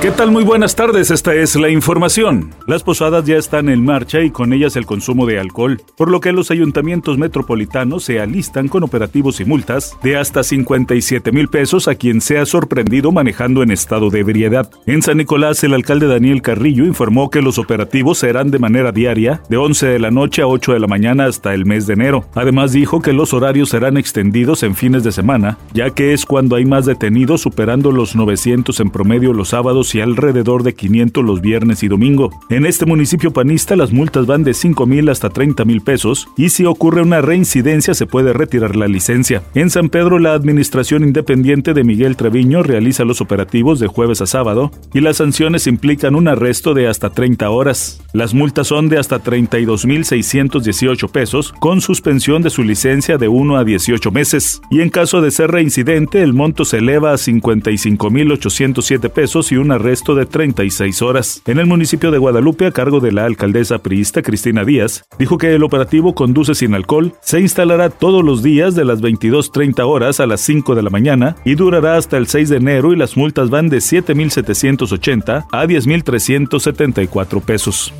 ¿Qué tal? Muy buenas tardes, esta es la información. Las posadas ya están en marcha y con ellas el consumo de alcohol, por lo que los ayuntamientos metropolitanos se alistan con operativos y multas de hasta 57 mil pesos a quien sea sorprendido manejando en estado de ebriedad. En San Nicolás, el alcalde Daniel Carrillo informó que los operativos serán de manera diaria, de 11 de la noche a 8 de la mañana hasta el mes de enero. Además dijo que los horarios serán extendidos en fines de semana, ya que es cuando hay más detenidos superando los 900 en promedio los sábados y alrededor de 500 los viernes y domingo. En este municipio panista las multas van de 5 mil hasta 30 mil pesos y si ocurre una reincidencia se puede retirar la licencia. En San Pedro la Administración Independiente de Miguel Treviño realiza los operativos de jueves a sábado y las sanciones implican un arresto de hasta 30 horas. Las multas son de hasta 32 mil 618 pesos con suspensión de su licencia de 1 a 18 meses y en caso de ser reincidente el monto se eleva a 55 mil 807 pesos y una resto de 36 horas. En el municipio de Guadalupe, a cargo de la alcaldesa priista Cristina Díaz, dijo que el operativo Conduce sin alcohol se instalará todos los días de las 22.30 horas a las 5 de la mañana y durará hasta el 6 de enero y las multas van de 7.780 a 10.374 pesos.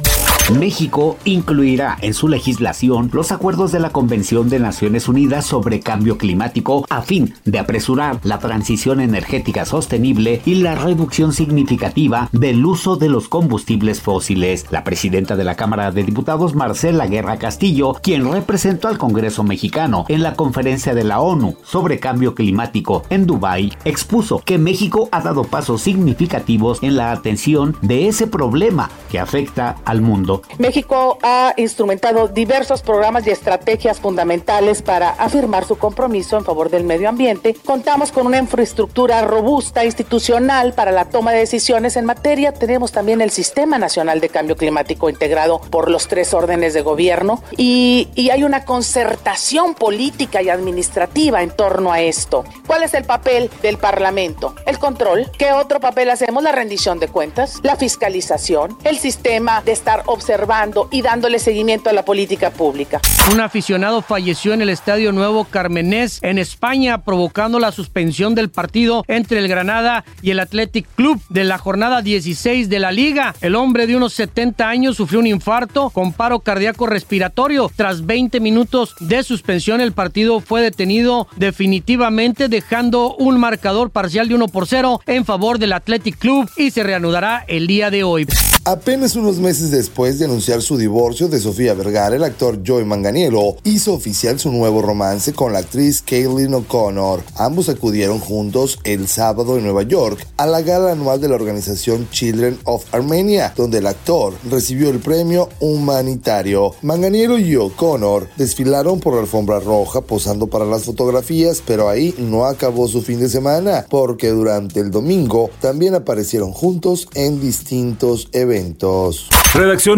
México incluirá en su legislación los acuerdos de la Convención de Naciones Unidas sobre Cambio Climático a fin de apresurar la transición energética sostenible y la reducción significativa del uso de los combustibles fósiles. La presidenta de la Cámara de Diputados, Marcela Guerra Castillo, quien representó al Congreso mexicano en la conferencia de la ONU sobre cambio climático en Dubái, expuso que México ha dado pasos significativos en la atención de ese problema que afecta al mundo. México ha instrumentado diversos programas y estrategias fundamentales para afirmar su compromiso en favor del medio ambiente. Contamos con una infraestructura robusta institucional para la toma de decisiones en materia. Tenemos también el Sistema Nacional de Cambio Climático integrado por los tres órdenes de gobierno y, y hay una concertación política y administrativa en torno a esto. ¿Cuál es el papel del Parlamento? El control. ¿Qué otro papel hacemos? La rendición de cuentas, la fiscalización, el sistema de estar observando observando y dándole seguimiento a la política pública. Un aficionado falleció en el Estadio Nuevo Carmenés en España, provocando la suspensión del partido entre el Granada y el Athletic Club de la jornada 16 de la liga. El hombre de unos 70 años sufrió un infarto con paro cardíaco respiratorio. Tras 20 minutos de suspensión, el partido fue detenido definitivamente, dejando un marcador parcial de 1 por 0 en favor del Athletic Club y se reanudará el día de hoy. Apenas unos meses después de anunciar su divorcio de Sofía Vergara, el actor Joey Manganiello hizo oficial su nuevo romance con la actriz Kaylin O'Connor. Ambos acudieron juntos el sábado en Nueva York a la gala anual de la organización Children of Armenia, donde el actor recibió el premio humanitario. Manganiello y O'Connor desfilaron por la alfombra roja posando para las fotografías, pero ahí no acabó su fin de semana, porque durante el domingo también aparecieron juntos en distintos eventos. Redacción